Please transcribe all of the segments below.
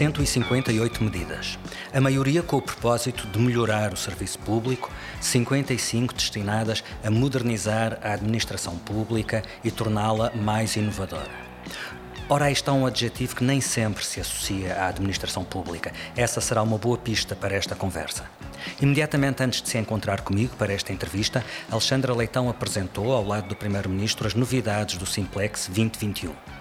158 medidas. A maioria com o propósito de melhorar o serviço público, 55 destinadas a modernizar a administração pública e torná-la mais inovadora. Ora, aí está um adjetivo que nem sempre se associa à administração pública. Essa será uma boa pista para esta conversa. Imediatamente antes de se encontrar comigo para esta entrevista, Alexandra Leitão apresentou, ao lado do Primeiro-Ministro, as novidades do Simplex 2021.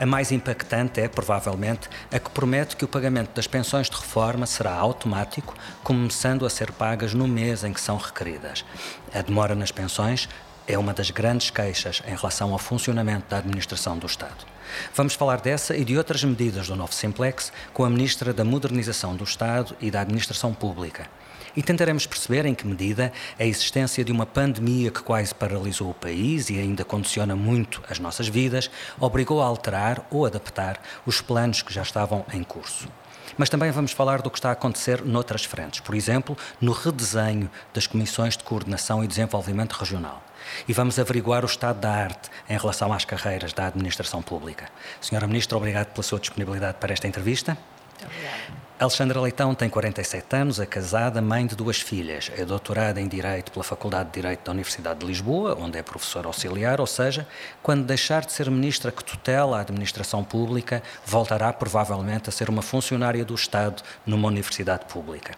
A mais impactante é, provavelmente, a que promete que o pagamento das pensões de reforma será automático, começando a ser pagas no mês em que são requeridas. A demora nas pensões é uma das grandes queixas em relação ao funcionamento da administração do Estado. Vamos falar dessa e de outras medidas do novo Simplex com a Ministra da Modernização do Estado e da Administração Pública. E tentaremos perceber em que medida a existência de uma pandemia que quase paralisou o país e ainda condiciona muito as nossas vidas obrigou a alterar ou adaptar os planos que já estavam em curso. Mas também vamos falar do que está a acontecer noutras frentes, por exemplo, no redesenho das comissões de coordenação e desenvolvimento regional. E vamos averiguar o estado da arte em relação às carreiras da administração pública. Senhora Ministra, obrigado pela sua disponibilidade para esta entrevista. Alexandra Leitão tem 47 anos, é casada, mãe de duas filhas. É doutorada em Direito pela Faculdade de Direito da Universidade de Lisboa, onde é professora auxiliar, ou seja, quando deixar de ser ministra que tutela a administração pública, voltará provavelmente a ser uma funcionária do Estado numa universidade pública.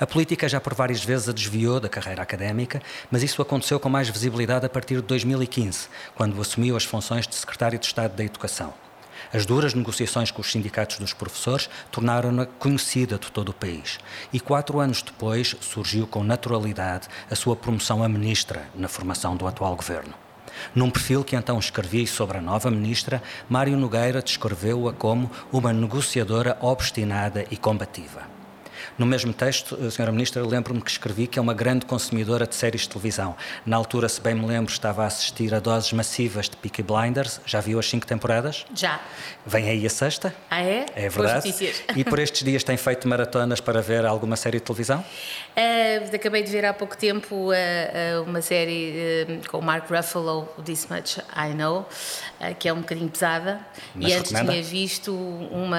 A política já por várias vezes a desviou da carreira académica, mas isso aconteceu com mais visibilidade a partir de 2015, quando assumiu as funções de secretário de Estado da Educação. As duras negociações com os sindicatos dos professores tornaram-na conhecida de todo o país. E quatro anos depois surgiu com naturalidade a sua promoção a ministra na formação do atual governo. Num perfil que então escrevi sobre a nova ministra, Mário Nogueira descreveu-a como uma negociadora obstinada e combativa. No mesmo texto, a Sra. Ministra, lembro-me que escrevi que é uma grande consumidora de séries de televisão. Na altura, se bem me lembro, estava a assistir a doses massivas de Peaky Blinders. Já viu as cinco temporadas? Já. Vem aí a sexta? Ah, é? É verdade. E por estes dias tem feito maratonas para ver alguma série de televisão? Uh, acabei de ver há pouco tempo uh, uh, uma série com o Mark Ruffalo, This Much I Know, que é um bocadinho pesada. Mas e antes recomenda? tinha visto uma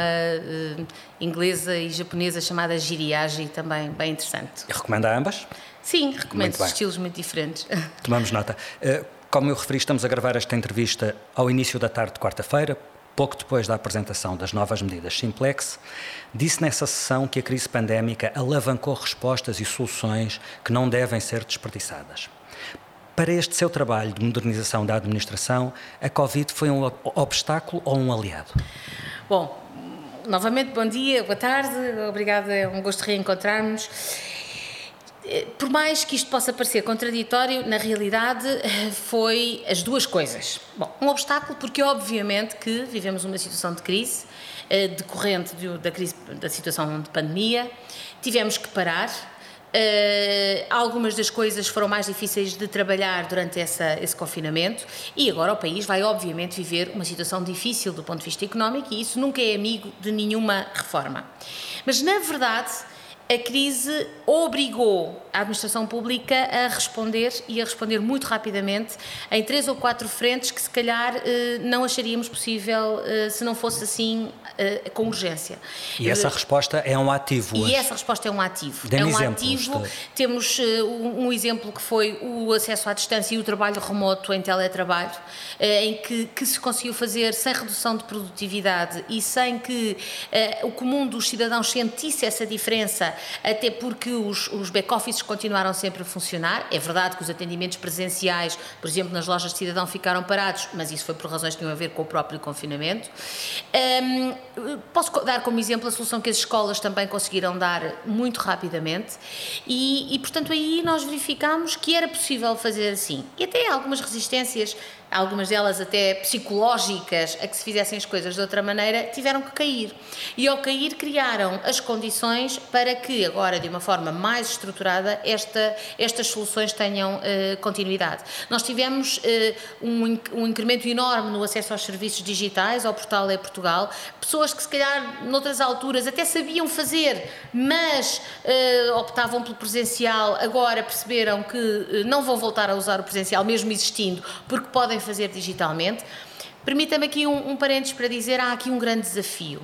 inglesa e japonesa chamada Giriage, também bem interessante. E recomenda ambas? Sim, recomendo Muito estilos muito diferentes. Tomamos nota. Como eu referi, estamos a gravar esta entrevista ao início da tarde de quarta-feira, pouco depois da apresentação das novas medidas Simplex. Disse nessa sessão que a crise pandémica alavancou respostas e soluções que não devem ser desperdiçadas. Para este seu trabalho de modernização da administração, a Covid foi um obstáculo ou um aliado? Bom, novamente, bom dia, boa tarde, obrigada, é um gosto reencontrarmos. Por mais que isto possa parecer contraditório, na realidade foi as duas coisas. Bom, um obstáculo porque obviamente que vivemos uma situação de crise, eh, decorrente da, crise, da situação de pandemia, tivemos que parar, algumas das coisas foram mais difíceis de trabalhar durante essa, esse confinamento e agora o país vai, obviamente, viver uma situação difícil do ponto de vista económico e isso nunca é amigo de nenhuma reforma. Mas, na verdade, a crise obrigou a administração pública a responder e a responder muito rapidamente em três ou quatro frentes que se calhar eh, não acharíamos possível eh, se não fosse assim eh, com urgência. E essa resposta é um ativo. E hoje. essa resposta é um ativo. Dê-me é um exemplos ativo. de- Temos um, exemplo que foi o acesso à distância e o trabalho remoto em teletrabalho, em que, que se conseguiu fazer sem redução de produtividade e sem que o comum dos cidadãos sentisse essa diferença, até porque os, os back-offices continuaram sempre a funcionar. É verdade que os atendimentos presenciais, por exemplo, nas lojas de cidadão ficaram parados, mas isso foi por razões que tinham a ver com o próprio confinamento. Hum, posso dar como exemplo a solução que as escolas também conseguiram dar muito rapidamente e, e, portanto, aí nós verificámos que era possível fazer assim. E até algumas resistências, algumas delas até psicológicas, a que se fizessem as coisas de outra maneira, tiveram que cair. E ao cair, criaram as condições para que agora, de uma forma mais estruturada, esta, estas soluções tenham eh, continuidade. Nós tivemos eh, um, um incremento enorme no acesso aos serviços digitais, ao portal é Portugal, pessoas que se calhar noutras alturas até sabiam fazer, mas eh, optavam pelo presencial, agora perceberam que não vão voltar a usar o presencial, mesmo existindo, porque podem fazer digitalmente. Permita-me aqui um, um parênteses para dizer: há aqui um grande desafio.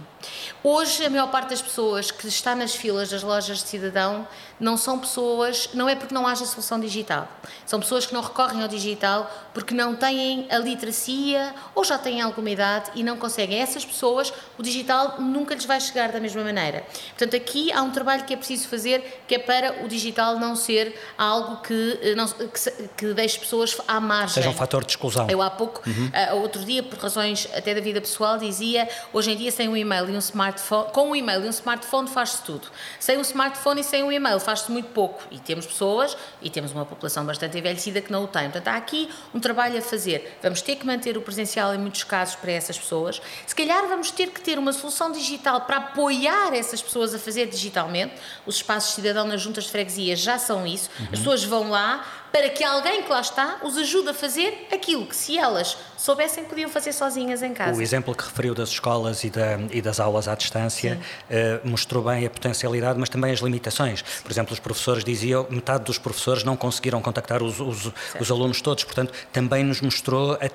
Hoje, a maior parte das pessoas que está nas filas das lojas de cidadão não são pessoas, não é porque não haja solução digital, são pessoas que não recorrem ao digital porque não têm a literacia ou já têm alguma idade e não conseguem. Essas pessoas, o digital nunca lhes vai chegar da mesma maneira. Portanto, aqui há um trabalho que é preciso fazer que é para o digital não ser algo que, eh, não, que, que deixe pessoas à margem. Seja um fator de exclusão. Eu há pouco, uhum. uh, outro dia, por razões até da vida pessoal, dizia hoje em dia sem um e-mail e um smartphone, com um e-mail e um smartphone faz-se tudo. Sem um smartphone e sem um e-mail faz-se muito pouco. E temos pessoas, e temos uma população bastante envelhecida que não o tem. Portanto, há aqui um trabalho a fazer. Vamos ter que manter o presencial em muitos casos para essas pessoas. Se calhar vamos ter que ter uma solução digital para apoiar essas pessoas a fazer digitalmente. Os espaços de cidadão nas juntas de freguesia já são isso. Uhum. As pessoas vão lá, para que alguém que lá está os ajude a fazer aquilo que, se elas soubessem, podiam fazer sozinhas em casa. O exemplo que referiu das escolas e, da, e das aulas à distância uh, mostrou bem a potencialidade, mas também as limitações. Por exemplo, os professores diziam metade dos professores não conseguiram contactar os, os, os alunos todos, portanto, também nos mostrou a,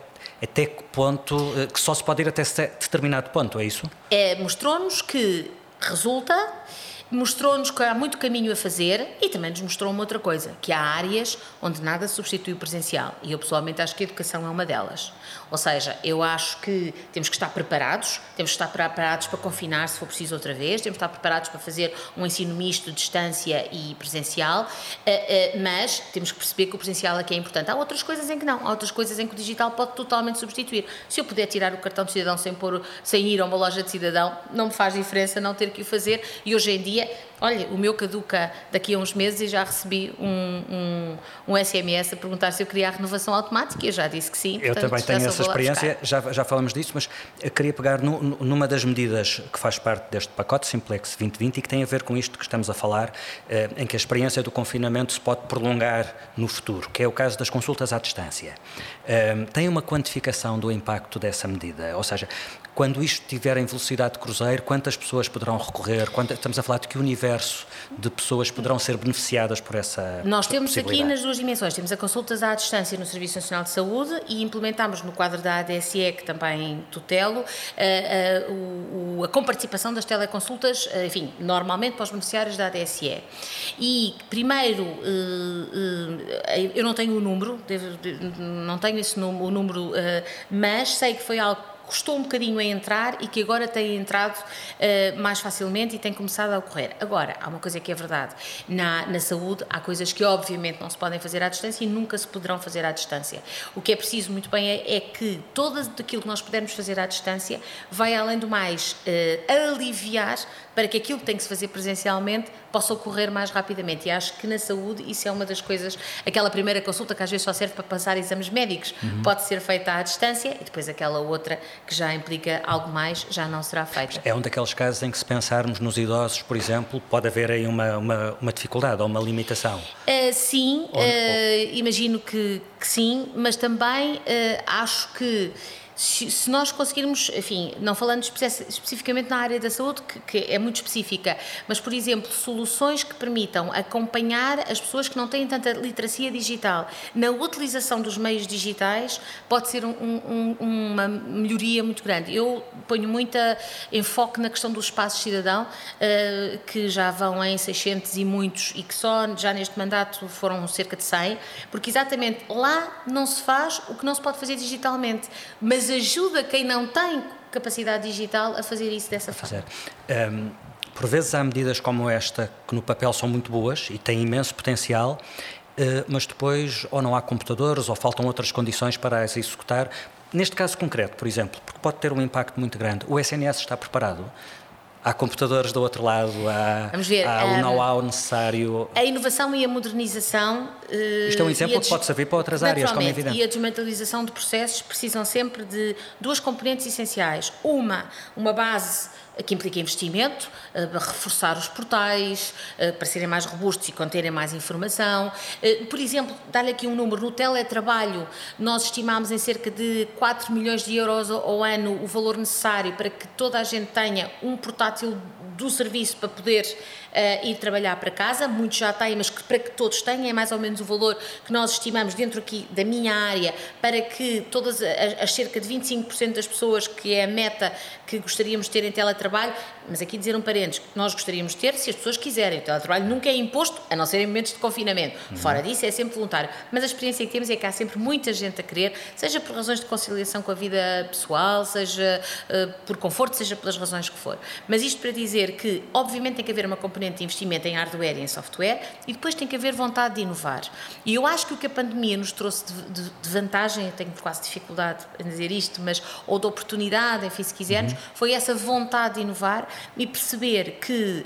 até que ponto, uh, que só se pode ir até determinado ponto, é isso? É, mostrou-nos que resulta mostrou-nos que há muito caminho a fazer e também nos mostrou uma outra coisa, que há áreas onde nada substitui o presencial e eu pessoalmente acho que a educação é uma delas. Ou seja, eu acho que temos que estar preparados, temos que estar preparados para confinar se for preciso outra vez, temos que estar preparados para fazer um ensino misto distância e presencial, eh, eh, mas temos que perceber que o presencial aqui é importante. Há outras coisas em que não, há outras coisas em que o digital pode totalmente substituir. Se eu puder tirar o cartão de cidadão sem, pôr, sem ir a uma loja de cidadão, não me faz diferença não ter que o fazer e hoje em dia olha, o meu caduca daqui a uns meses e já recebi um, um, um SMS a perguntar se eu queria a renovação automática e eu já disse que sim. Eu também tenho essa experiência, já, já falamos disso, mas queria pegar no, numa das medidas que faz parte deste pacote Simplex 2020 e que tem a ver com isto que estamos a falar, eh, em que a experiência do confinamento se pode prolongar no futuro, que é o caso das consultas à distância. Eh, tem uma quantificação do impacto dessa medida, ou seja, quando isto estiver em velocidade de cruzeiro, quantas pessoas poderão recorrer? Estamos a falar de que universo de pessoas poderão ser beneficiadas por essa Nós temos aqui nas duas dimensões, temos a consultas à distância no Serviço Nacional de Saúde e implementamos no quadro da ADSE, que também tutelo, a, a, a, a comparticipação das teleconsultas, enfim, normalmente para os beneficiários da ADSE. E, primeiro, eh, eh, eu não tenho o número, não tenho esse número, o número, eh, mas sei que foi algo custou um bocadinho a entrar e que agora tem entrado uh, mais facilmente e tem começado a ocorrer. Agora, há uma coisa que é verdade: na, na saúde há coisas que obviamente não se podem fazer à distância e nunca se poderão fazer à distância. O que é preciso muito bem é, é que todo aquilo que nós pudermos fazer à distância vai, além do mais, uh, aliviar para que aquilo que tem que se fazer presencialmente possa ocorrer mais rapidamente. E acho que na saúde isso é uma das coisas, aquela primeira consulta que às vezes só serve para passar exames médicos, uhum. pode ser feita à distância e depois aquela outra que já implica algo mais já não será feita. É um daqueles casos em que se pensarmos nos idosos, por exemplo, pode haver aí uma, uma, uma dificuldade ou uma limitação? Uh, sim, ou, uh, ou... imagino que, que, sim, mas também uh, acho que se, se, nós conseguirmos, enfim, não falando especificamente na área da saúde, que, que, é muito específica, mas, por exemplo, soluções que permitam acompanhar as pessoas que não têm tanta literacia digital na utilização dos meios digitais, pode ser um, um, uma melhoria muito grande. Eu ponho muita enfoque na questão dos espaços cidadão, uh, que já vão em 600 e muitos, e que só já neste mandato foram cerca de 100, porque exatamente lá não se faz o que não se pode fazer digitalmente, mas mas ajuda quem não tem capacidade digital a fazer isso dessa forma. Um, por vezes há medidas como esta que no papel são muito boas e têm imenso potencial, uh, mas depois ou não há computadores ou faltam outras condições para as executar. Neste caso concreto, por exemplo, porque pode ter um impacto muito grande, o SNS está preparado há computadores do outro lado, há, há o um, know-how necessário. A inovação e a modernização. Uh, Isto é um exemplo que pode servir para outras áreas, como é evidente. E a desmentalização de processos precisam sempre de duas componentes essenciais. Uma, uma base que implica investimento, eh, para reforçar os portais, eh, para serem mais robustos e conterem mais informação. Eh, por exemplo, dar-lhe aqui um número, no teletrabalho nós estimamos em cerca de 4 milhões de euros ao ano o valor necessário para que toda a gente tenha um portátil do serviço para poder uh, ir trabalhar para casa, muitos já têm, mas que, para que todos tenham, é mais ou menos o valor que nós estimamos dentro aqui da minha área, para que todas as, as cerca de 25% das pessoas, que é a meta que gostaríamos de ter em teletrabalho, mas aqui dizer um parênteses, que nós gostaríamos de ter se as pessoas quiserem. O teletrabalho nunca é imposto, a não ser em momentos de confinamento. Uhum. Fora disso, é sempre voluntário. Mas a experiência que temos é que há sempre muita gente a querer, seja por razões de conciliação com a vida pessoal, seja uh, por conforto, seja pelas razões que for. Mas isto para dizer que, obviamente, tem que haver uma componente de investimento em hardware e em software e depois tem que haver vontade de inovar. E eu acho que o que a pandemia nos trouxe de, de, de vantagem, eu tenho quase dificuldade em dizer isto, mas ou de oportunidade, enfim, se quisermos, uhum. Foi essa vontade de inovar e perceber que.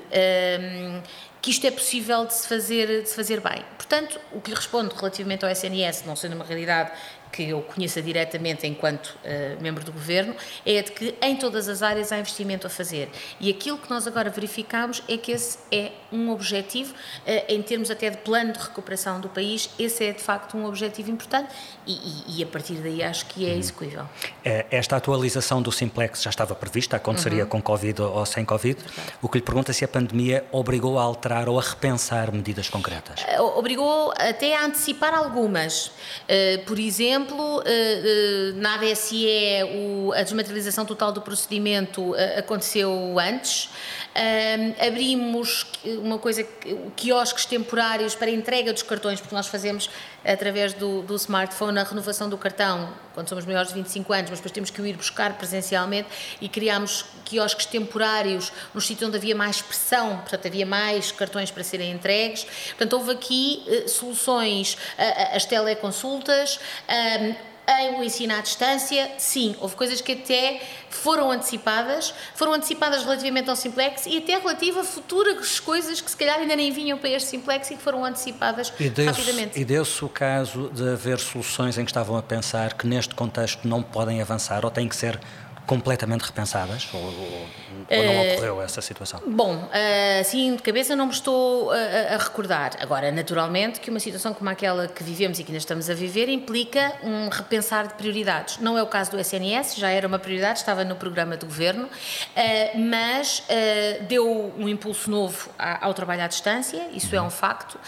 Um, que isto é possível de se fazer, de se fazer bem. Portanto, o que lhe respondo relativamente ao SNS, não sendo uma realidade que eu conheça diretamente enquanto uh, membro do governo, é de que em todas as áreas há investimento a fazer. E aquilo que nós agora verificamos é que esse é um objetivo, uh, em termos até de plano de recuperação do país, esse é de facto um objetivo importante e, e, e a partir daí acho que é uhum. execuível. É, esta atualização do Simplex já estava prevista, aconteceria uhum. com Covid ou sem Covid. O que lhe pergunta é se a pandemia obrigou a alterar ou a repensar medidas concretas. Uh, obrigou até a antecipar algumas. por exemplo, exemplo, eh, eh, na ADSE a desmaterialização total do procedimento eh, aconteceu antes. abrimos uma coisa, quiosques temporários para entrega dos cartões, porque nós fazemos através do, do, smartphone a renovação do cartão quando somos maiores de 25 anos, mas depois temos que o ir buscar presencialmente e criámos quiosques temporários nos sítios onde havia mais pressão, portanto havia mais cartões para serem entregues. Portanto, houve aqui soluções, as teleconsultas, em o ensino à distância, sim, houve coisas que até foram antecipadas, foram antecipadas relativamente ao Simplex e até relativa a futuras coisas que se calhar ainda nem vinham para este Simplex e que foram antecipadas e rapidamente. E deu-se o caso de haver soluções em que estavam a pensar que neste contexto não podem avançar ou têm que ser completamente repensadas? Ou, ou, ou não uh, ocorreu essa situação? Bom, assim de cabeça não me estou a, a, recordar. Agora, naturalmente que uma situação como aquela que vivemos e que ainda estamos a viver implica um repensar de prioridades. Não é o caso do SNS, já era uma prioridade, estava no programa do governo, mas deu um impulso novo ao trabalho à distância, isso uhum. é um facto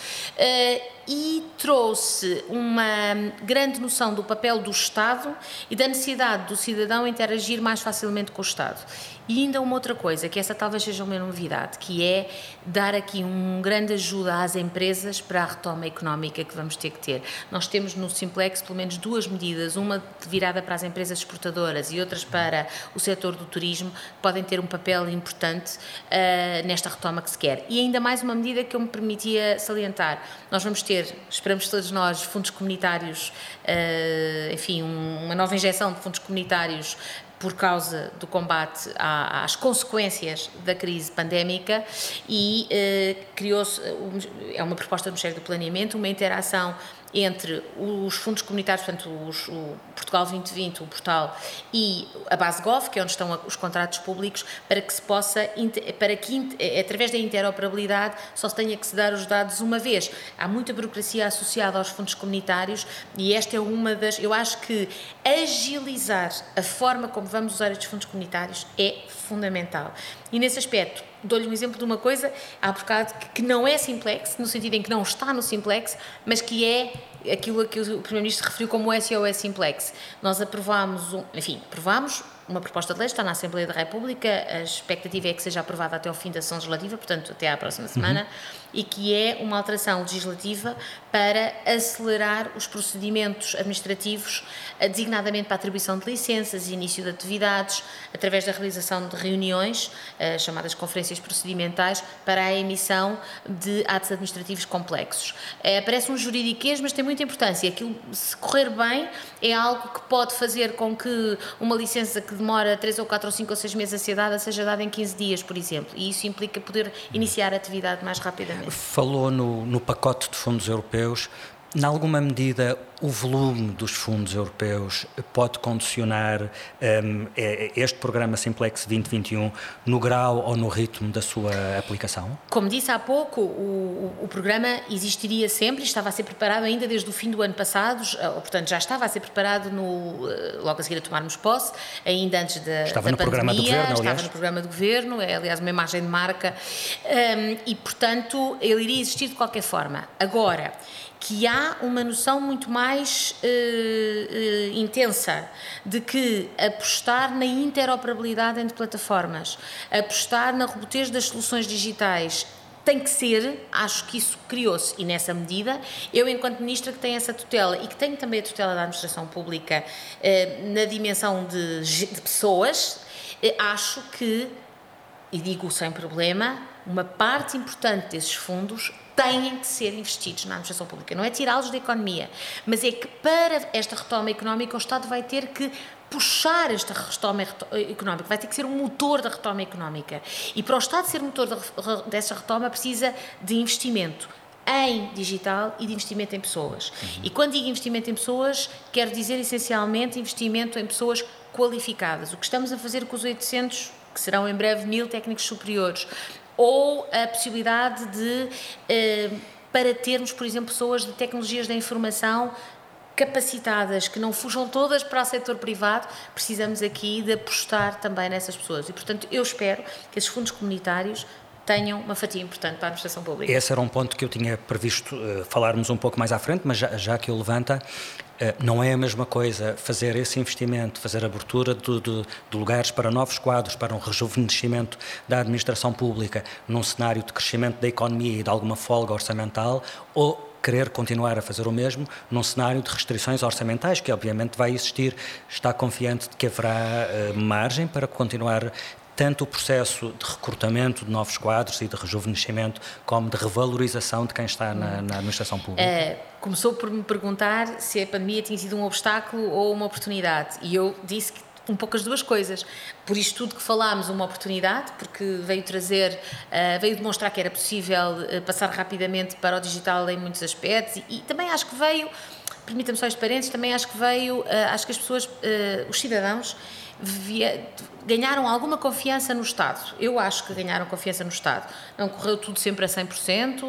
e trouxe uma grande noção do papel do Estado e da necessidade do cidadão interagir mais facilmente com o Estado. E ainda uma outra coisa, que essa talvez seja uma novidade, que é dar aqui um grande ajuda às empresas para a retoma económica que vamos ter que ter. Nós temos no Simplex pelo menos duas medidas, uma virada para as empresas exportadoras e outras para o setor do turismo, que podem ter um papel importante uh, nesta retoma que se quer. E ainda mais uma medida que eu me permitia salientar. Nós vamos ter, esperamos todos nós, fundos comunitários, uh, enfim, um, uma nova injeção de fundos comunitários por causa do combate às consequências da crise pandémica e eh, criou-se, é uma proposta do Ministério do Planeamento, uma interação entre os fundos comunitários, portanto, os, o Portugal 2020, o portal, e a base Gov, que é onde estão os contratos públicos, para que se possa, para que eh, através da interoperabilidade só se tenha que se dar os dados uma vez. Há muita burocracia associada aos fundos comunitários e esta é uma das. Eu acho que agilizar a forma como vamos usar estes fundos comunitários é fundamental. E nesse aspecto, dou-lhe um exemplo de uma coisa, há bocado, que não é simplex, no sentido em que não está no simplex, mas que é aquilo a que o Primeiro-Ministro referiu como SOS simplex. Nós aprovámos, um, enfim, aprovámos uma proposta de lei, está na Assembleia da República, a expectativa é que seja aprovada até ao fim da sessão legislativa, portanto, até à próxima semana, uhum. e que é uma alteração legislativa para acelerar os procedimentos administrativos, eh, designadamente para a atribuição de licenças e início de atividades, através da realização de reuniões, eh, chamadas conferências procedimentais, para a emissão de atos administrativos complexos. É, parece um juridiquês, mas tem muita importância. Aquilo, se correr bem, é algo que pode fazer com que uma licença que demora 3 ou 4 ou 5 ou 6 meses a ser dada seja dada em 15 dias, por exemplo. E isso implica poder iniciar a atividade mais rapidamente. Falou no, no pacote de fundos europeus Em alguma medida, o volume dos fundos europeus pode condicionar um, é, este programa Simplex 2021 no grau ou no ritmo da sua aplicação? Como disse há pouco, o, o programa existiria sempre, estava a ser preparado ainda desde o fim do ano passado, portanto já estava a ser preparado no, eh, logo a seguir a tomarmos posse, ainda antes da, estava da no pandemia, programa do governo, aliás. estava no programa do governo, é aliás uma imagem de marca, um, e portanto ele iria existir de qualquer forma. Agora, que há uma noção muito mais uh, uh, intensa de que apostar na interoperabilidade entre plataformas, apostar na robustez das soluções digitais tem que ser, acho que isso criou-se. E nessa medida, eu enquanto ministra que tenho essa tutela e que tenho também a tutela da administração pública eh, na dimensão de, de pessoas, eh, acho que, e digo sem problema, uma parte importante desses fundos têm que ser investidos na administração pública. Não é tirá-los da economia, mas é que para esta retoma económica o Estado vai ter que puxar esta retoma económica, vai ter que ser um motor da retoma económica. E para o Estado ser motor dessa retoma precisa de investimento em digital e de investimento em pessoas. Uhum. E quando digo investimento em pessoas, quero dizer essencialmente investimento em pessoas qualificadas. O que estamos a fazer com os 800 que serão em breve mil técnicos superiores, ou a possibilidade de, eh, para termos, por exemplo, pessoas de tecnologias da informação capacitadas, que não fujam todas para o setor privado, precisamos aqui de apostar também nessas pessoas. E, portanto, eu espero que esses fundos comunitários tenham uma fatia importante para a administração pública. Esse era um ponto que eu tinha previsto uh, falarmos um pouco mais à frente, mas já, já que o levanta, não é a mesma coisa fazer esse investimento, fazer abertura de, de, de, lugares para novos quadros, para um rejuvenescimento da administração pública, num cenário de crescimento da economia e de alguma folga orçamental, ou querer continuar a fazer o mesmo num cenário de restrições orçamentais, que obviamente vai existir. Está confiante de que haverá uh, margem para continuar tanto o processo de recrutamento de novos quadros e de rejuvenescimento, como de revalorização de quem está na, na administração pública? Uh, começou por me perguntar se a pandemia tinha sido um obstáculo ou uma oportunidade, e eu disse que um pouco as duas coisas. Por isto tudo que falámos, uma oportunidade, porque veio trazer, uh, veio demonstrar que era possível uh, passar rapidamente para o digital em muitos aspectos e, e também acho que veio, permita-me só este parênteses, também acho que veio, uh, acho que as pessoas, os cidadãos, via, ganharam alguma confiança no Estado. Eu acho que ganharam confiança no Estado. Não correu tudo sempre a 100%,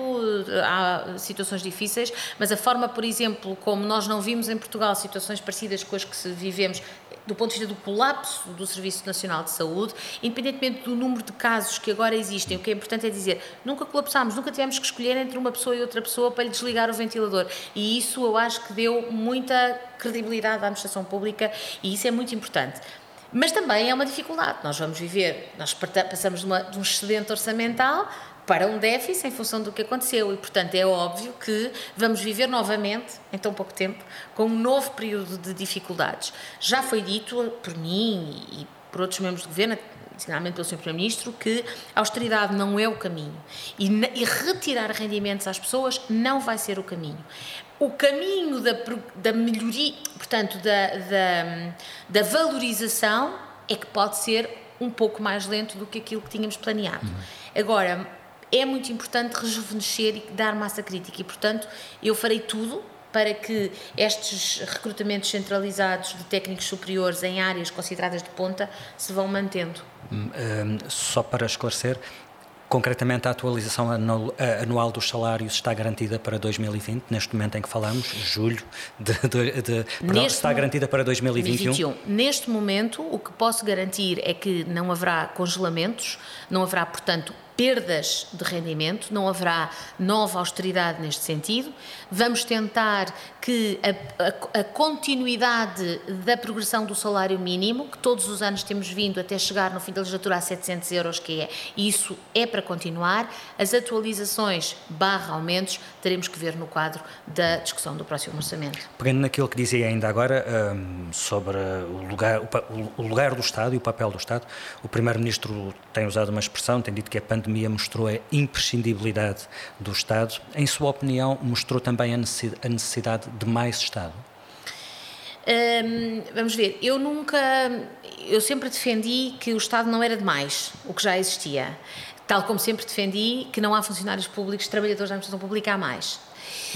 há situações difíceis, mas a forma, por exemplo, como nós não vimos em Portugal situações parecidas com as que vivemos do ponto de vista do colapso do Serviço Nacional de Saúde, independentemente do número de casos que agora existem, o que é importante é dizer, nunca colapsámos, nunca tivemos que escolher entre uma pessoa e outra pessoa para lhe desligar o ventilador. E isso eu acho que deu muita credibilidade à administração pública e isso é muito importante. Mas também é uma dificuldade. Nós vamos viver, nós passamos de, uma, de um excedente orçamental para um déficit em função do que aconteceu e, portanto, é óbvio que vamos viver novamente, em tão pouco tempo, com um novo período de dificuldades. Já foi dito por mim e por outros membros do governo, designadamente pelo Sr. Primeiro-Ministro, que a austeridade não é o caminho e, e, retirar rendimentos às pessoas não vai ser o caminho o caminho da, da melhoria, portanto, da, da, da, valorização é que pode ser um pouco mais lento do que aquilo que tínhamos planeado. Uhum. Agora, é muito importante rejuvenescer e dar massa crítica e, portanto, eu farei tudo para que estes recrutamentos centralizados de técnicos superiores em áreas consideradas de ponta se vão mantendo. Um, hum, só para esclarecer, Concretamente, a atualização anual dos salários está garantida para 2020, neste momento em que falamos, julho de, de, de perdão, está garantida para 2021. 2021. Neste momento, o que posso garantir é que não haverá congelamentos, não haverá, portanto, perdas de rendimento, não haverá nova austeridade neste sentido. Vamos tentar que a, a, a, continuidade da progressão do salário mínimo, que todos os anos temos vindo até chegar no fim da legislatura a 700 euros, que é, isso é para continuar. As atualizações barra aumentos teremos que ver no quadro da discussão do próximo orçamento. Pegando naquilo que dizia ainda agora um, sobre o lugar, o, o lugar do Estado e o papel do Estado, o Primeiro-Ministro tem usado uma expressão, tem dito que a pandemia pandemia mostrou a imprescindibilidade do Estado. Em sua opinião, mostrou também a necessidade de mais Estado? Hum, vamos ver, eu nunca, eu sempre defendi que o Estado não era demais, o que já existia. Tal como sempre defendi que não há funcionários públicos, trabalhadores da administração pública há mais.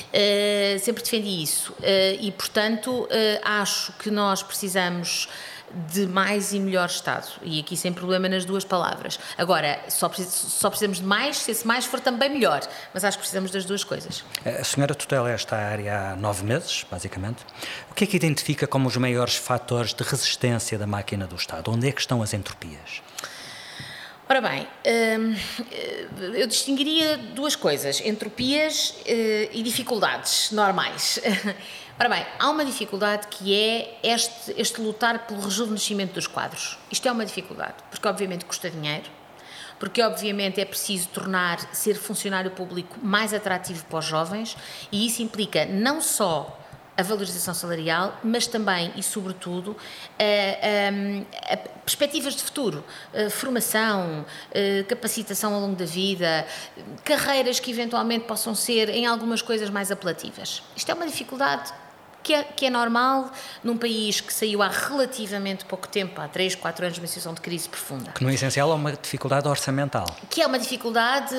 Uh, sempre defendi isso uh, e, portanto, uh, acho que nós precisamos de mais e melhor Estado. E aqui sem problema nas duas palavras. Agora, só, precisamos de mais, se esse mais for também melhor. Mas acho que precisamos das duas coisas. A senhora tutela esta área há nove meses, basicamente. O que é que identifica como os maiores fatores de resistência da máquina do Estado? Onde é que estão as entropias? Ora bem, hum, eu distinguiria duas coisas: entropias eh, e dificuldades normais. Ora bem, há uma dificuldade que é este, este lutar pelo rejuvenescimento dos quadros. Isto é uma dificuldade, porque obviamente custa dinheiro, porque obviamente é preciso tornar ser funcionário público mais atrativo para os jovens e isso implica não só a valorização salarial, mas também e sobretudo perspectivas de futuro, formação, capacitação ao longo da vida, carreiras que eventualmente possam ser em algumas coisas mais apelativas. Isto é uma dificuldade que é, que é normal num país que saiu há relativamente pouco tempo, há 3, 4 anos, de uma situação de crise profunda. Que no essencial é uma dificuldade orçamental. Que é uma dificuldade,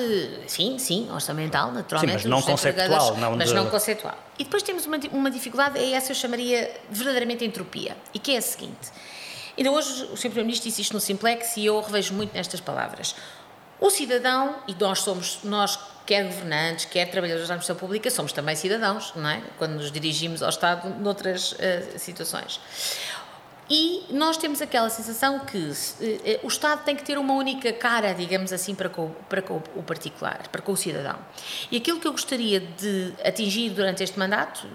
sim, sim, orçamental, naturalmente. Sim, mas não conceptual. Não mas de... não conceptual. E depois temos uma, uma dificuldade, é essa eu chamaria verdadeiramente entropia, e que é a seguinte. Ainda hoje o Sr. Primeiro-Ministro disse isto no Simplex e eu revejo muito nestas palavras. O cidadão, e nós somos, nós quer governantes, quer trabalhadores da administração pública, somos também cidadãos, não é? Quando nos dirigimos ao Estado noutras uh, situações. E nós temos aquela sensação que uh, o Estado tem que ter uma única cara, digamos assim, para com, para com o particular, para com o cidadão. E aquilo que eu gostaria de atingir durante este mandato,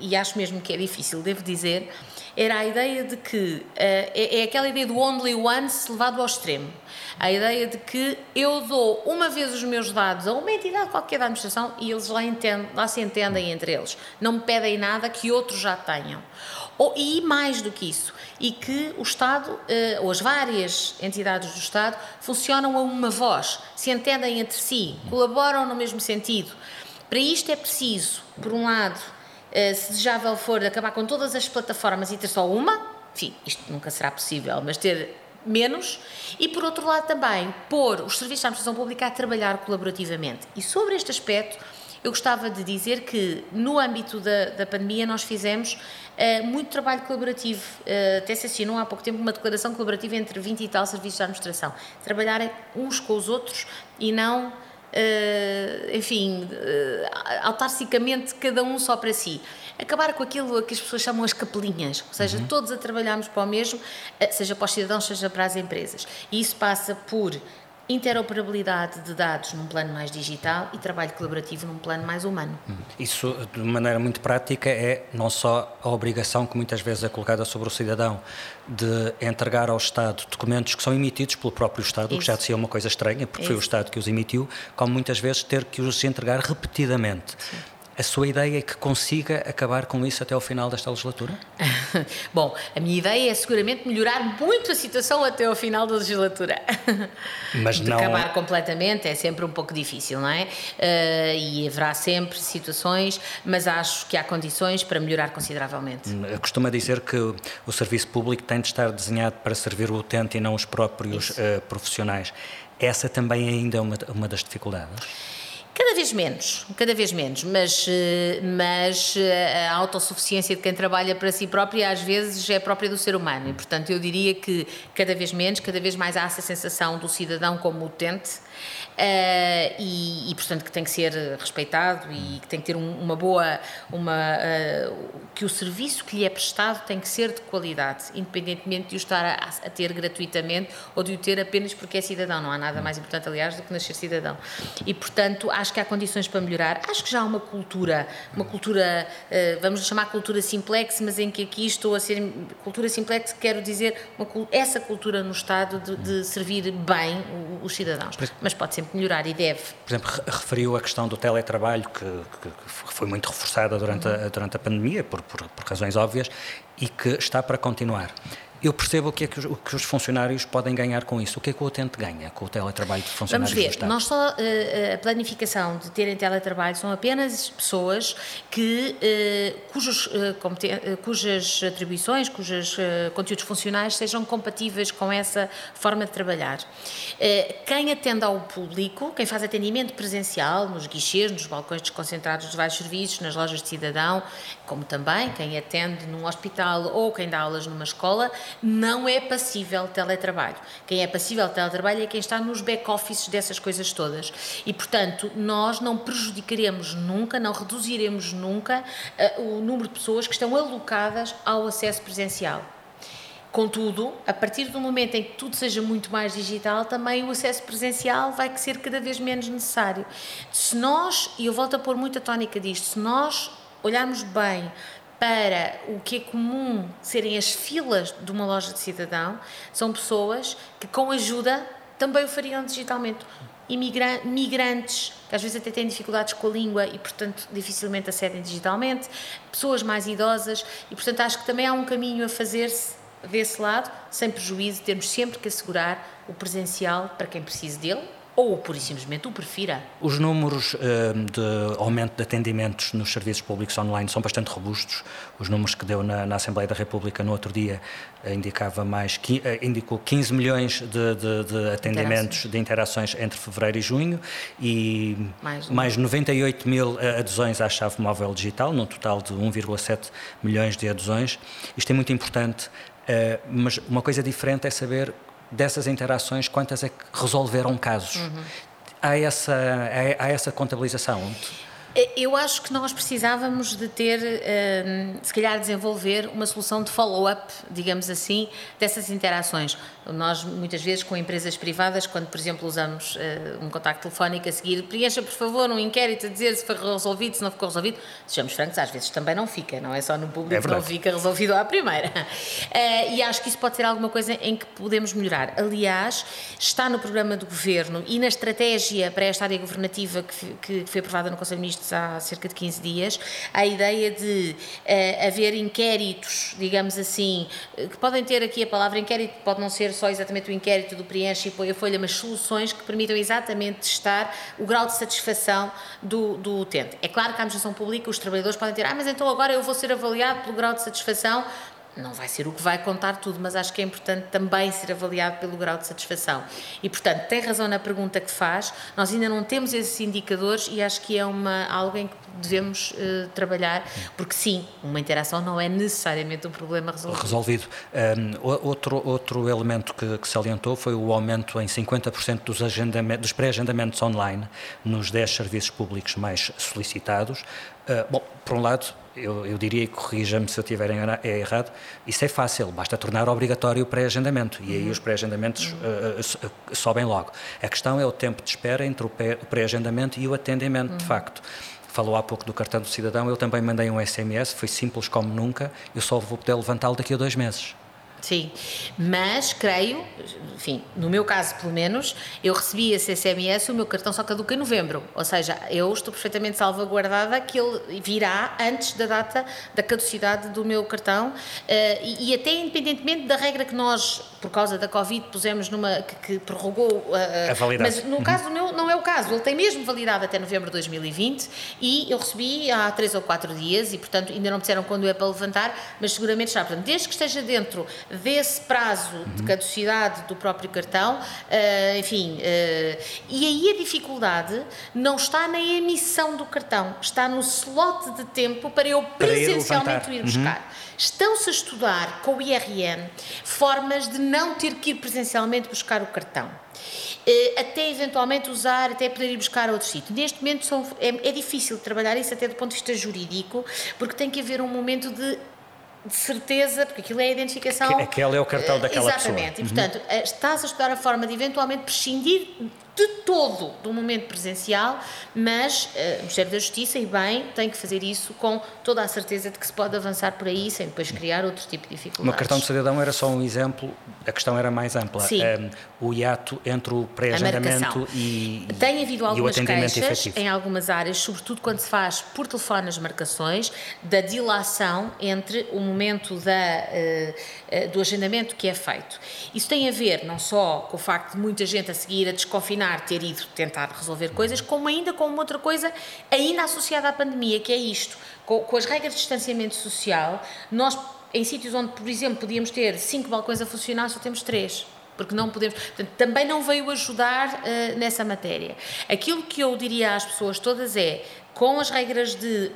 e acho mesmo que é difícil, devo dizer, era a ideia de que uh, é, é, aquela ideia do only once levado ao extremo. A ideia de que eu dou uma vez os meus dados a uma entidade qualquer da administração e eles lá, entendem, lá se entendem entre eles. Não me pedem nada que outros já tenham. Ou, e mais do que isso, e que o Estado, uh, ou as várias entidades do Estado, funcionam a uma voz, se entendem entre si, colaboram no mesmo sentido. Para isto é preciso, por um lado, eh, se desejável for acabar com todas as plataformas e ter só uma, enfim, isto nunca será possível, mas ter menos, e por outro lado também pôr os serviços da administração pública a trabalhar colaborativamente. E sobre este aspecto, eu gostava de dizer que no âmbito da, da pandemia nós fizemos uh, muito trabalho colaborativo, uh, até se assinou há pouco tempo uma declaração colaborativa entre 20 e tal serviços de administração, trabalharem uns com os outros e não uh, enfim, uh, autarcicamente cada um só para si. Acabar com aquilo que as pessoas chamam as capelinhas, ou seja, uhum. todos a trabalharmos para o mesmo, eh, seja para os cidadãos, seja para as empresas. E isso passa por interoperabilidade de dados num plano mais digital e trabalho colaborativo num plano mais humano. Isso, de maneira muito prática, é não só a obrigação que muitas vezes é colocada sobre o cidadão de entregar ao Estado documentos que são emitidos pelo próprio Estado, o que já é uma coisa estranha, porque Isso. foi o Estado que os emitiu, como muitas vezes ter que os entregar repetidamente. Sim. A sua ideia é que consiga acabar com isso até ao final desta legislatura? Bom, a minha ideia é seguramente melhorar muito a situação até ao final da legislatura. Mas não. Acabar completamente é sempre um pouco difícil, não é? Uh, e haverá sempre situações, mas acho que há condições para melhorar consideravelmente. Hum, costuma dizer que o serviço público tem de estar desenhado para servir o utente e não os próprios uh, profissionais. Essa também ainda é uma, uma das dificuldades? Cada vez menos, cada vez menos, mas, eh, mas eh, a autossuficiência de quem trabalha para si própria às vezes é própria do ser humano. E, portanto, eu diria que cada vez menos, cada vez mais há essa sensação do cidadão como utente e, e, portanto, que tem que ser respeitado e que tem que ter um, uma boa, uma, uh, que o serviço que lhe é prestado tem que ser de qualidade, independentemente de o estar a, a, ter gratuitamente ou de o ter apenas porque é cidadão. Não há nada mais importante, aliás, do que nascer cidadão. E, portanto, acho que há condições para melhorar. Acho que já há uma cultura, uma cultura, uh, vamos chamar cultura simplex, mas em que aqui estou a ser cultura simplex, quero dizer uma, essa cultura no Estado de, de servir bem os cidadãos. Mas mas pode sempre melhorar e deve. Por exemplo, referiu a questão do teletrabalho, que, que, que foi muito reforçada durante, uhum. a, durante a pandemia, por, por, por razões óbvias, e que está para continuar. Eu percebo o que é que os, o que os, funcionários podem ganhar com isso. O que é que o utente ganha com o teletrabalho de funcionários Vamos ver, nós só, uh, a planificação de terem teletrabalho são apenas pessoas que, uh, cujos, uh, cujas atribuições, cujos conteúdos funcionais sejam compatíveis com essa forma de trabalhar. quem atende ao público, quem faz atendimento presencial, nos guichês, nos balcões desconcentrados de vários serviços, nas lojas de cidadão, como também quem atende num hospital ou quem dá aulas numa escola, não é passível teletrabalho. Quem é passível teletrabalho é quem está nos back-offices dessas coisas todas. E, portanto, nós não prejudicaremos nunca, não reduziremos nunca uh, o número de pessoas que estão alocadas ao acesso presencial. Contudo, a partir do momento em que tudo seja muito mais digital, também o acesso presencial vai ser cada vez menos necessário. Se nós, e eu volto a pôr muita tónica disto, se nós olharmos bem para o que é comum serem as filas de uma loja de cidadão, são pessoas que, com ajuda, também o fariam digitalmente. Imigrantes, que às vezes até têm dificuldades com a língua e, portanto, dificilmente acedem digitalmente, pessoas mais idosas, e, portanto, acho que também há um caminho a fazer-se desse lado, sem prejuízo, temos sempre que assegurar o presencial para quem precise dele ou por simplesmente o prefira. Os números uh, de aumento de atendimentos nos serviços públicos online são bastante robustos. Os números que deu na, na Assembleia da República no outro dia uh, indicava mais, uh, indicou 15 milhões de, de, de atendimentos, interações. de interações entre fevereiro e junho e mais, mais 98 mil adesões à chave móvel digital, num total de 1,7 milhões de adesões. Isto é muito importante mas uma coisa diferente é saber dessas interações quantas é que resolveram casos. Uhum. Há, essa, há, há essa contabilização? Eu acho que nós precisávamos de ter, hum, se calhar, desenvolver uma solução de follow-up, digamos assim, dessas interações. Nós, muitas vezes, com empresas privadas, quando, por exemplo, usamos hum, um contacto telefónico a seguir, preencha, por favor, um inquérito a dizer se foi resolvido, se não ficou resolvido. Sejamos francos, às vezes também não fica, não é só no público é que não fica resolvido à primeira. Eh, e acho que isso pode ser alguma coisa em que podemos melhorar. Aliás, está no programa do Governo e na estratégia para esta área governativa que, que foi aprovada no Conselho de Ministros há cerca de 15 dias, a ideia de uh, haver inquéritos, digamos assim, eh, que podem ter aqui a palavra inquérito, pode não ser só exatamente o inquérito do preenche e põe a folha, mas soluções que permitam exatamente testar o grau de satisfação do, do utente. É claro que a administração pública, os trabalhadores podem ter, ah, mas então agora eu vou ser avaliado pelo grau de satisfação não vai ser o que vai contar tudo, mas acho que é importante também ser avaliado pelo grau de satisfação. E, portanto, tem razão na pergunta que faz, nós ainda não temos esses indicadores e acho que é uma, algo em que devemos uh, trabalhar, porque sim, uma interação não é necessariamente um problema resolvido. Resolvido. Um, outro, outro elemento que, que salientou foi o aumento em 50% dos, dos pré-agendamentos online nos 10 serviços públicos mais solicitados. Uh, bom, por um lado, eu, eu diria, e corrija-me se eu estiver é errado, isso é fácil, basta tornar obrigatório o pré-agendamento e aí os pré-agendamentos uhum. uh, sobem logo. A questão é o tempo de espera entre o pré-agendamento e o atendimento, uhum. de facto. Falou há pouco do cartão do cidadão, eu também mandei um SMS, foi simples como nunca, eu só vou poder levantá-lo daqui a dois meses. Sim, mas creio, enfim, no meu caso pelo menos, eu recebi esse SMS, o meu cartão só caduca em novembro, ou seja, eu estou perfeitamente salvaguardada que ele virá antes da data da caducidade do meu cartão eh, e, e até independentemente da regra que nós, por causa da Covid, pusemos numa, que, que prorrogou, uh, a validade. mas no uhum. caso do meu não é o caso, ele tem mesmo validade até novembro de 2020 e eu recebi há três ou quatro dias e portanto ainda não me disseram quando é para levantar, mas seguramente está, portanto, desde que esteja dentro desse prazo uhum. de caducidade do próprio cartão, uh, enfim, uh, e aí a dificuldade não está na emissão do cartão, está no slot de tempo para eu presencialmente ir, ir buscar. Uhum. Estão-se a estudar com o IRN formas de não ter que ir presencialmente buscar o cartão. Uh, até eventualmente usar, até poder ir buscar a outro sítio. Neste momento são, é, é difícil trabalhar isso até do ponto de vista jurídico, porque tem que haver um momento de de certeza, porque aquilo é a identificação. Aquele é o cartão daquela Exatamente. pessoa. Exatamente. E, portanto, uhum. estás a estudar a forma de eventualmente prescindir de todo do momento presencial, mas uh, o Ministério da Justiça, e bem, tem que fazer isso com toda a certeza de que se pode avançar por aí sem depois criar outro tipo de dificuldades. O cartão de cidadão era só um exemplo, a questão era mais ampla. Sim. Um, o hiato entre o pré-agendamento e, Tem havido algumas queixas efetivo. em algumas áreas, sobretudo quando se faz por telefone as marcações, da dilação entre o momento da, uh, uh, do agendamento que é feito. Isso tem a ver não só com o facto de muita gente a seguir a desconfinar ter ido tentar resolver coisas, como ainda com uma outra coisa ainda associada à pandemia, que é isto. Com, com as regras de distanciamento social, nós, em sítios onde, por exemplo, podíamos ter cinco balcões a funcionar, só temos três porque não podemos. Portanto, também não veio ajudar uh, nessa matéria. Aquilo que eu diria às pessoas todas é, com as regras de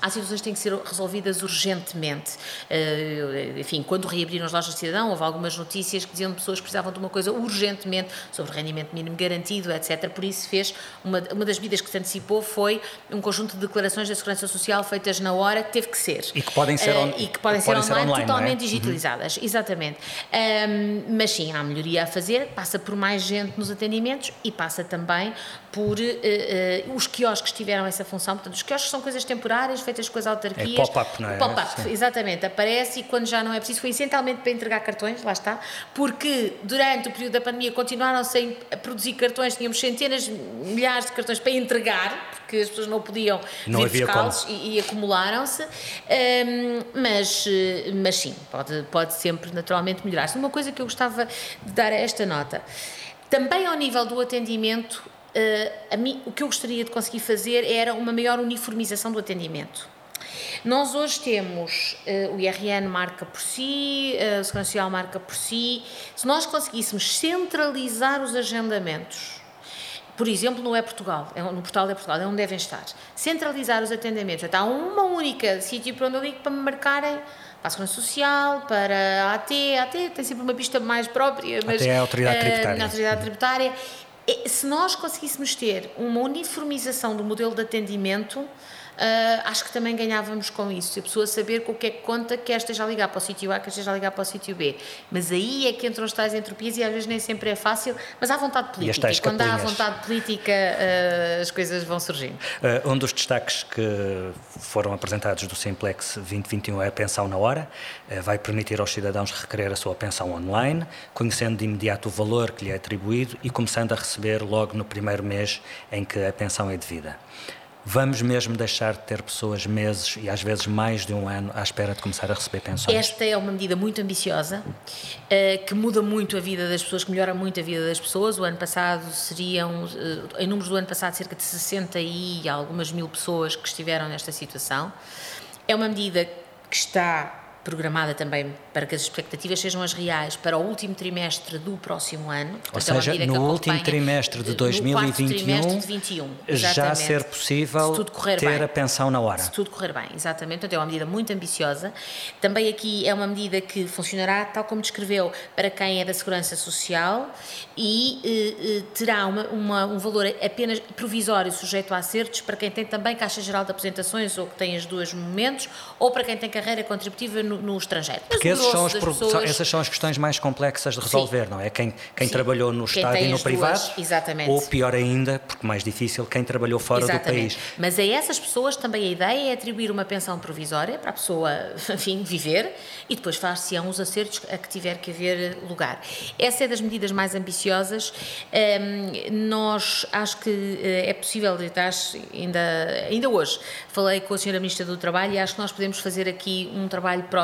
há situações que têm que ser resolvidas urgentemente. Uh, enfim, quando reabriram as lojas de cidadão, houve algumas notícias que diziam que pessoas precisavam de uma coisa urgentemente sobre rendimento mínimo garantido, etc. Por isso fez, uma, uma das medidas que se antecipou foi um conjunto de declarações da Segurança Social feitas na hora, que teve que ser. E que podem ser, on, uh, e que podem ser, online, online, é? totalmente é? digitalizadas, uhum. exatamente. Um, mas sim, há melhoria a fazer, passa por mais gente nos atendimentos e passa também por uh, uh, os quiosques tiveram essa função. Portanto, os quiosques são coisas temporárias, feitas com as autarquias. É pop-up, não é? Pop-up, exatamente. Aparece e quando já não é preciso, foi essencialmente para entregar cartões, lá está, porque durante o período da pandemia continuaram sem produzir cartões, tínhamos centenas, milhares de cartões para entregar, porque as pessoas não podiam não vir buscá-los e, e acumularam-se. Um, mas, mas sim, pode, pode sempre naturalmente melhorar-se. Uma coisa que eu gostava de dar a esta nota. Também ao nível do atendimento, uh, mim, o que eu gostaria de conseguir fazer era uma maior uniformização do atendimento. Nós hoje temos uh, o IRN marca por si, uh, o Segurança Social marca por si. Se nós conseguíssemos centralizar os agendamentos, por exemplo, no É Portugal, é, no portal É Portugal, é onde devem estar, centralizar os atendimentos, há uma única sítio para onde eu ligo para me marcarem para a Segurança Social, para a AT, a AT tem sempre uma pista mais própria, mas... Até a Autoridade Tributária. A Autoridade Tributária. Se nós conseguíssemos ter uma uniformização do modelo de atendimento, acho que também ganhávamos com isso. A pessoa saber com o que é que conta, quer esteja a ligar para o sítio A, quer esteja a ligar para o sítio B. Mas aí é que entram as tais entropias e às vezes nem sempre é fácil, mas há vontade política. E, e quando há vontade política, uh, as coisas vão surgindo. Uh, um dos destaques que foram apresentados do Simplex 2021 é a pensão na hora. vai permitir aos cidadãos requerer a sua pensão online, conhecendo de imediato o valor que lhe é atribuído e começando a receber logo no primeiro mês em que a pensão é devida. Vamos mesmo deixar de ter pessoas meses e às vezes mais de um ano à espera de começar a receber pensões? Esta é uma medida muito ambiciosa, eh, que muda muito a vida das pessoas, que melhora muito a vida das pessoas. O ano passado seriam, eh, em números do ano passado, cerca de 60 e algumas mil pessoas que estiveram nesta situação. É uma medida que está programada também para que as expectativas sejam as reais para o último trimestre do próximo ano. Portanto, Ou seja, é no último trimestre de 2021, trimestre de 21, já ser possível se ter bem, a pensão na hora. Se tudo correr bem, exatamente. Portanto, é uma medida muito ambiciosa. Também aqui é uma medida que funcionará, tal como descreveu, para quem é da Segurança Social e eh, eh, terá uma, uma, um valor apenas provisório, sujeito a acertos, para quem tem também Caixa Geral de Apresentações ou que tem os dois momentos, ou para quem tem carreira contributiva no, no estrangeiro. Porque são as, pessoas... essas são as questões mais complexas de resolver, Sim. não é? Quem, quem trabalhou no quem Estado e no privado, duas, exatamente. ou pior ainda, porque mais difícil, quem trabalhou fora exatamente. do país. Mas a essas pessoas também a ideia é atribuir uma pensão provisória para a pessoa, enfim, viver e depois far-se-ão os acertos a que tiver que haver lugar. Essa é das medidas mais ambiciosas. Um, nós acho que eh, é possível, ainda, ainda hoje falei com a Sra. Ministra do Trabalho e acho que nós podemos fazer aqui um trabalho próximo,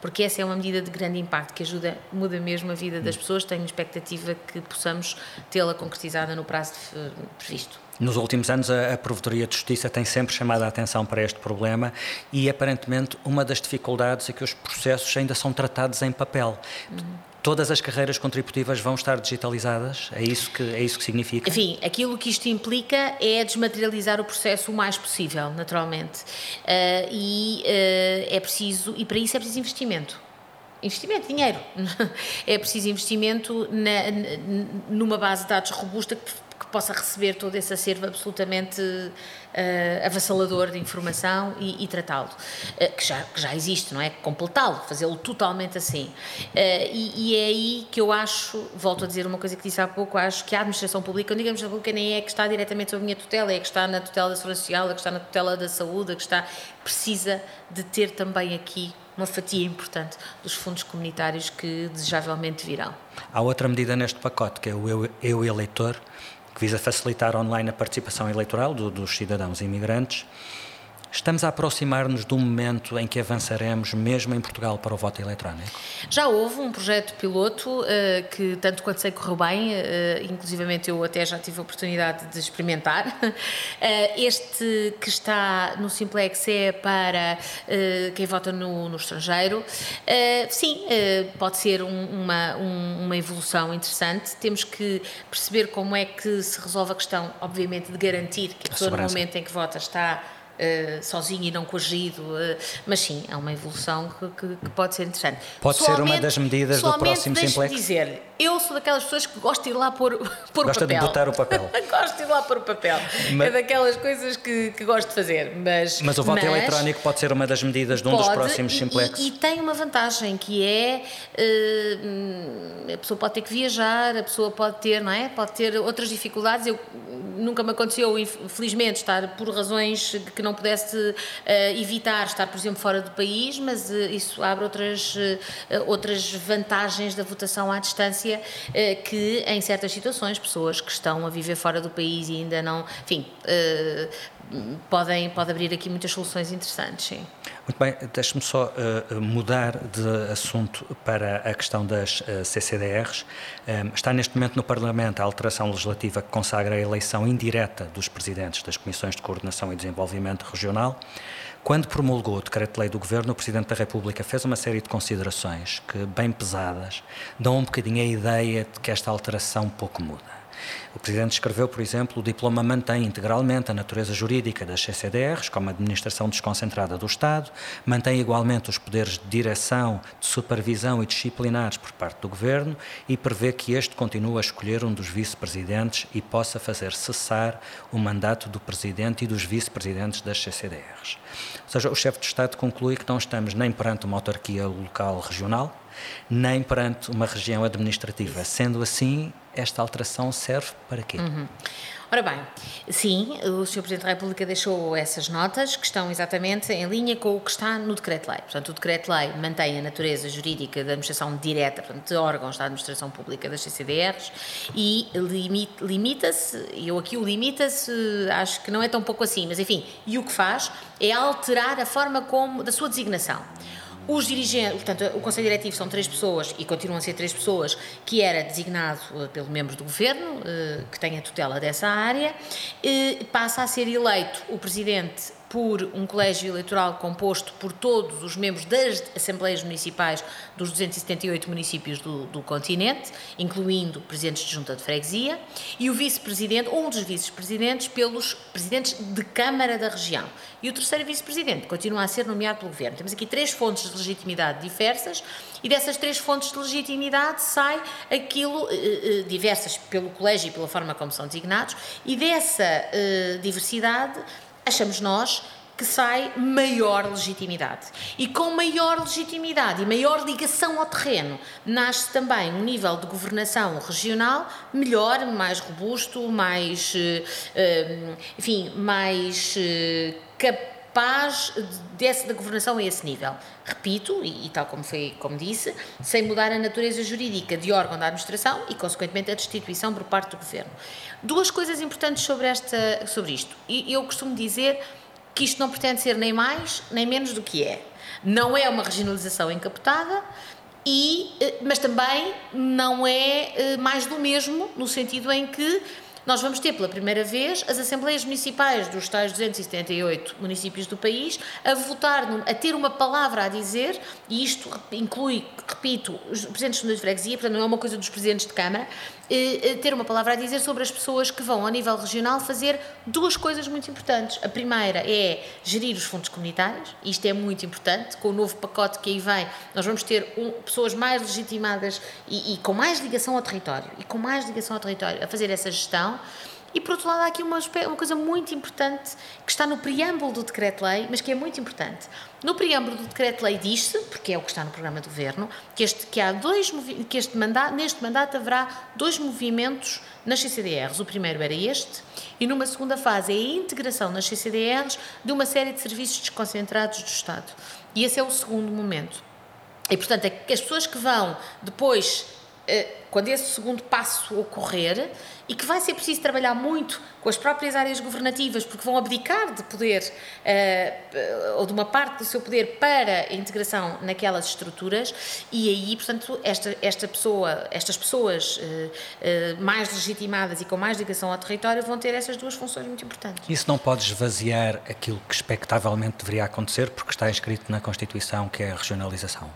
porque essa é uma medida de grande impacto que ajuda, muda mesmo a vida das pessoas. Tenho expectativa que possamos tê-la concretizada no prazo de, previsto. Nos últimos anos, a, a Provedoria de Justiça tem sempre chamado a atenção para este problema e, aparentemente, uma das dificuldades é que os processos ainda são tratados em papel. Uhum todas as carreiras contributivas vão estar digitalizadas? É isso que, é isso que significa? Enfim, aquilo que isto implica é desmaterializar o processo o mais possível, naturalmente. Uh, e uh, é preciso, e para isso é preciso investimento. Investimento, dinheiro. É preciso investimento na, numa base de dados robusta que que possa receber todo esse acervo absolutamente uh, avassalador de informação e, e tratá-lo, uh, que, já, que já existe, não é? Completá-lo, fazê-lo totalmente assim. Uh, e, e, é aí que eu acho, volto a dizer uma coisa que disse há pouco, acho que a administração pública, não digamos a pública nem é que está diretamente sob a minha tutela, é que está na tutela da segurança social, é que está na tutela da saúde, é que está, precisa de ter também aqui uma fatia importante dos fundos comunitários que desejavelmente virão. Há outra medida neste pacote, que é o Eu, Eu Eleitor, que visa facilitar online a participação eleitoral do, dos cidadãos imigrantes Estamos a aproximar-nos do momento em que avançaremos, mesmo em Portugal, para o voto eletrónico? Já houve um projeto piloto uh, que, tanto quanto sei, correu bem, uh, inclusivamente eu até já tive a oportunidade de experimentar. Uh, este que está no Simplex é para quem vota no, no estrangeiro. sim, pode ser um, uma, um, uma evolução interessante. Temos que perceber como é que se resolve a questão, obviamente, de garantir que a pessoa, no momento em que vota, está uh, sozinho e não coagido, uh, mas sim, é uma evolução que, que, que pode ser interessante. Pode ser uma das medidas do próximo Simplex? dizer eu sou daquelas pessoas que gosto de ir lá pôr, pôr Gosta o papel. de botar o papel. gosto de ir lá pôr o papel. Mas, é daquelas coisas que, que gosto de fazer. Mas, mas o voto mas, eletrónico pode ser uma das medidas de um pode, dos próximos Simplex? E, e, tem uma vantagem que é uh, a pessoa pode ter que viajar, a pessoa pode ter, não é? Pode ter outras dificuldades. Eu, nunca me aconteceu, infelizmente, estar por razões que não pudesse uh, evitar estar, por exemplo, fora do país, mas uh, isso abre outras, outras vantagens da votação à distância que, em certas situações, pessoas que estão a viver fora do país e ainda não, enfim, podem pode abrir aqui muitas soluções interessantes, sim. Muito bem, deixe-me só uh, mudar de assunto para a questão das CCDRs. Um, está neste momento no Parlamento a alteração legislativa que consagra a eleição indireta dos presidentes das Comissões de Coordenação e Desenvolvimento Regional. Quando promulgou o decreto-lei do Governo, o Presidente da República fez uma série de considerações que, bem pesadas, dão um bocadinho a ideia de que esta alteração pouco muda. O Presidente escreveu, por exemplo, o diploma mantém integralmente a natureza jurídica das CCDRs, como administração desconcentrada do Estado, mantém igualmente os poderes de direção, de supervisão e disciplinares por parte do Governo e prevê que este continue a escolher um dos vice-presidentes e possa fazer cessar o mandato do Presidente e dos vice-presidentes das CCDRs. Ou seja, o chefe de Estado conclui que não estamos nem perante uma autarquia local regional, nem perante uma região administrativa. Sendo assim, esta alteração serve para quê? Uhum. Ora bem, sim, o Sr. Presidente da República deixou essas notas que estão exatamente em linha com o que está no Decreto-Lei. Portanto, o Decreto-Lei mantém a natureza jurídica da administração direta, portanto, de órgãos da administração pública das CCDRs e limita-se, eu aqui o limita-se, acho que não é tão pouco assim, mas enfim, e o que faz é alterar a forma como, da sua designação. Os dirigentes, portanto, o Conselho Diretivo são três pessoas e continuam a ser três pessoas, que era designado uh, pelo membro do Governo, uh, que tem a tutela dessa área, passa a ser eleito o Presidente por um colégio eleitoral composto por todos os membros das Assembleias Municipais dos 278 municípios do, do continente, incluindo presidentes de junta de freguesia, e o vice-presidente, ou um dos vice-presidentes, pelos presidentes de Câmara da região. E o terceiro vice-presidente continua a ser nomeado pelo Governo. Temos aqui três fontes de legitimidade diversas, e dessas três fontes de legitimidade sai aquilo, eh, eh diversas pelo colégio e pela forma como são designados, e dessa eh, diversidade achamos nós que sai maior legitimidade. E com maior legitimidade e maior ligação ao terreno, nasce também um nível de governação regional melhor, mais robusto, mais, eh, eh, enfim, mais eh, capaz desse, da governação a esse nível. Repito, e, e, tal como foi, como disse, sem mudar a natureza jurídica de órgão da administração e, consequentemente, a destituição por parte do governo. Duas coisas importantes sobre, esta, sobre isto. E eu costumo dizer que isto não pretende ser nem mais nem menos do que é. Não é uma regionalização encapotada, e, eh, mas também não é eh, mais do mesmo, no sentido em que nós vamos ter pela primeira vez as Assembleias Municipais dos tais 278 municípios do país a votar, a ter uma palavra a dizer, e isto inclui, repito, os presidentes de freguesia, portanto não é uma coisa dos presidentes de Câmara, ter uma palavra a dizer sobre as pessoas que vão, a nível regional, fazer duas coisas muito importantes. A primeira é gerir os fundos comunitários, isto é muito importante, com o novo pacote que aí vem, nós vamos ter um, pessoas mais legitimadas e, e com mais ligação ao território, e com mais ligação ao território, a fazer essa gestão, gestão. E por outro lado, há aqui uma, uma coisa muito importante que está no preâmbulo do decreto-lei, mas que é muito importante. No preâmbulo do decreto-lei diz-se, porque é o que está no programa do governo, que, este, que há dois que este mandato, neste mandato haverá dois movimentos nas CCDRs. O primeiro era este, e numa segunda fase é a integração nas CCDRs de uma série de serviços desconcentrados do Estado. E esse é o segundo momento. E, portanto, é que as pessoas que vão depois eh, quando esse segundo passo ocorrer, e que vai ser preciso trabalhar muito com as próprias áreas governativas, porque vão abdicar de poder, uh, ou de uma parte do seu poder, para a integração naquelas estruturas, e aí, portanto, esta, esta pessoa, estas pessoas uh, uh, mais legitimadas e com mais ligação ao território vão ter essas duas funções muito importantes. Isso não pode esvaziar aquilo que expectavelmente deveria acontecer, porque está escrito na Constituição que é a regionalização?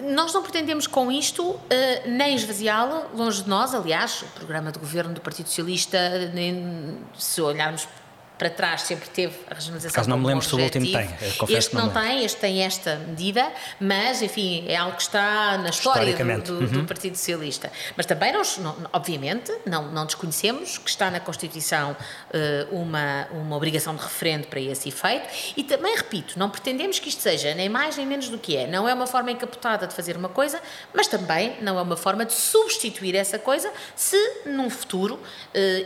Nós não pretendemos com isto uh, nem esvaziá-lo, longe de nós, aliás, o programa de governo do Partido Socialista, nem, se olharmos para trás sempre teve a regionalização. Caso não me lembro se o último tem. Este não, não tem, este tem esta medida, mas enfim, é algo que está na história do, do, uhum. do, Partido Socialista. Mas também nós, não, obviamente, não, não desconhecemos que está na Constituição uh, uma, uma obrigação de referendo para esse efeito e também, repito, não pretendemos que isto seja nem mais nem menos do que é. Não é uma forma encapotada de fazer uma coisa, mas também não é uma forma de substituir essa coisa se num futuro uh,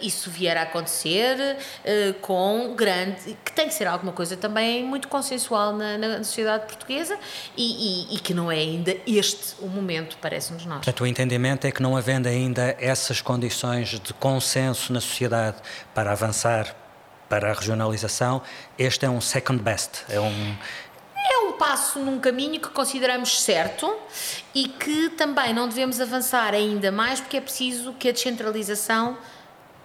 isso vier a acontecer uh, com com grande, que tem que ser alguma coisa também muito consensual na, na sociedade portuguesa e, e, e, que não é ainda este o momento, parece-nos nós. Portanto, o entendimento é que não havendo ainda essas condições de consenso na sociedade para avançar para a regionalização, este é um second best, é um, é um passo num caminho que consideramos certo e que também não devemos avançar ainda mais porque é preciso que a descentralização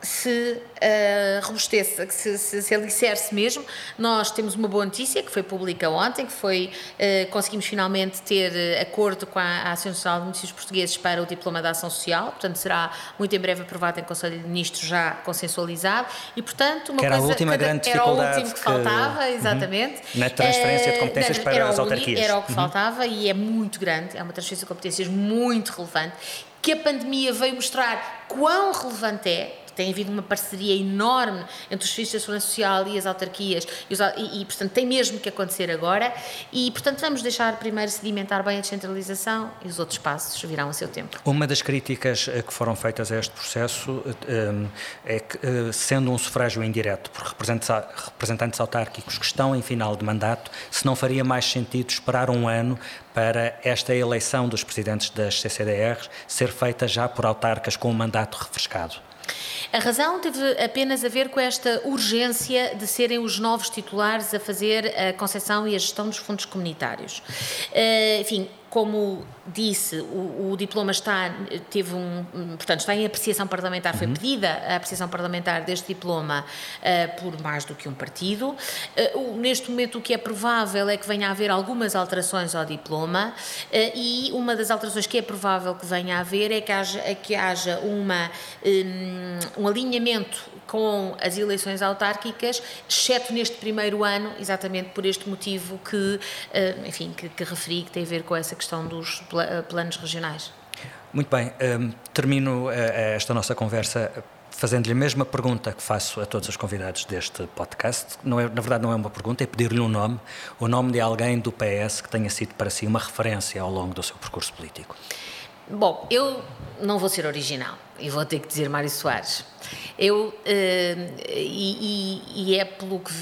se uh, robusteça, que se, se, se alicerce mesmo. Nós temos uma boa notícia que foi pública ontem, que foi uh, conseguimos finalmente ter uh, acordo com a, a Associação Nacional de Municípios Portugueses para o Diploma de Ação Social, portanto será muito em breve aprovado em Conselho de Ministros já consensualizado e portanto uma que era coisa, a última grande dificuldade era o último que, que faltava, uhum. exatamente. Uhum. Na transferência de competências para as autarquias. Era o que uhum. faltava e é muito grande, é uma transferência de competências muito relevante que a pandemia veio mostrar quão relevante é, tem havido uma parceria enorme entre os serviços de segurança social e as autarquias e, os, e, e, portanto tem mesmo que acontecer agora e portanto vamos deixar primeiro sedimentar bem a descentralização e os outros passos virão a seu tempo. Uma das críticas eh, que foram feitas a este processo eh, é que eh, sendo um sufrágio indireto por representantes autárquicos que estão em final de mandato, se não faria mais sentido esperar um ano para esta eleição dos presidentes das CCDRs ser feita já por autarcas com um mandato refrescado. A razão teve apenas a ver com esta urgência de serem os novos titulares a fazer a concessão e a gestão dos fundos comunitários. Uh, enfim, como disse, o, o, diploma está, teve um, portanto, está em apreciação parlamentar, foi uhum. pedida a apreciação parlamentar deste diploma uh, por mais do que um partido. Uh, neste momento o que é provável é que venha a haver algumas alterações ao diploma uh, e uma das alterações que é provável que venha a haver é que haja, é que haja uma, um, um alinhamento com as eleições autárquicas, exceto neste primeiro ano, exatamente por este motivo que, enfim, que, que referi, que tem a ver com essa questão dos eh, planos regionais. Muito bem, um, termino uh, esta nossa conversa fazendo-lhe a mesma pergunta que faço a todos os convidados deste podcast. Não é, na verdade, não é uma pergunta, é pedir-lhe um nome, o nome de alguém do PS que tenha sido para si uma referência ao longo do seu percurso político. Bom, eu não vou ser original e vou ter que dizer Mário Soares. Eu, uh, e, e, é pelo, que,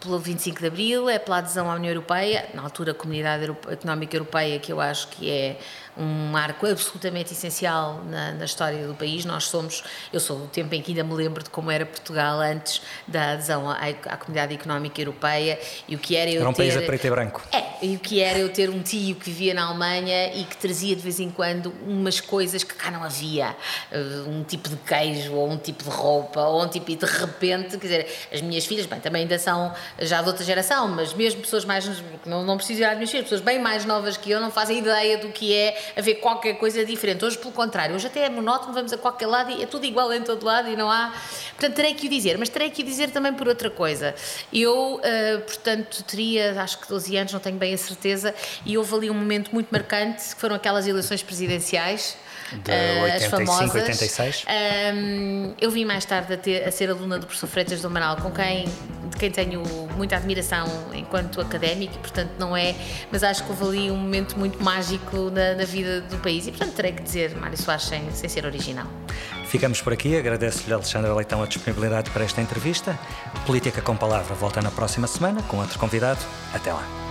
pelo 25 de Abril, é pela adesão à União Europeia, na altura a Comunidade Económica Europeia, que eu acho que é um marco absolutamente essencial na, na, história do país. Nós somos, eu sou do tempo em que ainda me lembro de como era Portugal antes da adesão à, à Comunidade Económica Europeia e o que era eu Era um ter, país a preto e branco. É, e o que era eu ter um tio que vivia na Alemanha e que trazia de vez em quando umas coisas que cá não havia, uh, um tipo de queijo ou um tipo de roupa ou um tipo e de repente, quer dizer, as minhas filhas, bem, também ainda são já de outra geração, mas mesmo pessoas mais, não, não preciso ir às minhas filhas, pessoas bem mais novas que eu não fazem ideia do que é haver qualquer coisa diferente. Hoje, pelo contrário, hoje até é monótono, vamos a qualquer lado e é tudo igual em todo lado e não há. Portanto, terei que o dizer, mas terei que o dizer também por outra coisa. Eu, uh, portanto, teria, acho que 12 anos, não tenho bem a certeza, e houve ali um momento muito marcante, que foram aquelas eleições presidenciais de uh, 85, as famosas. 86. Um, eu vim mais tarde a, ter, a, ser aluna do professor Freitas do Amaral, com quem, de quem tenho muita admiração enquanto académico, e portanto não é, mas acho que houve ali um momento muito mágico na, na vida do país e portanto terei que dizer Mário Soares sem, sem ser original. Ficamos por aqui. Agradeço-lhe, Alexandre Leitão, a disponibilidade para esta entrevista. Política com Palavra volta na próxima semana com outro convidado. Até lá.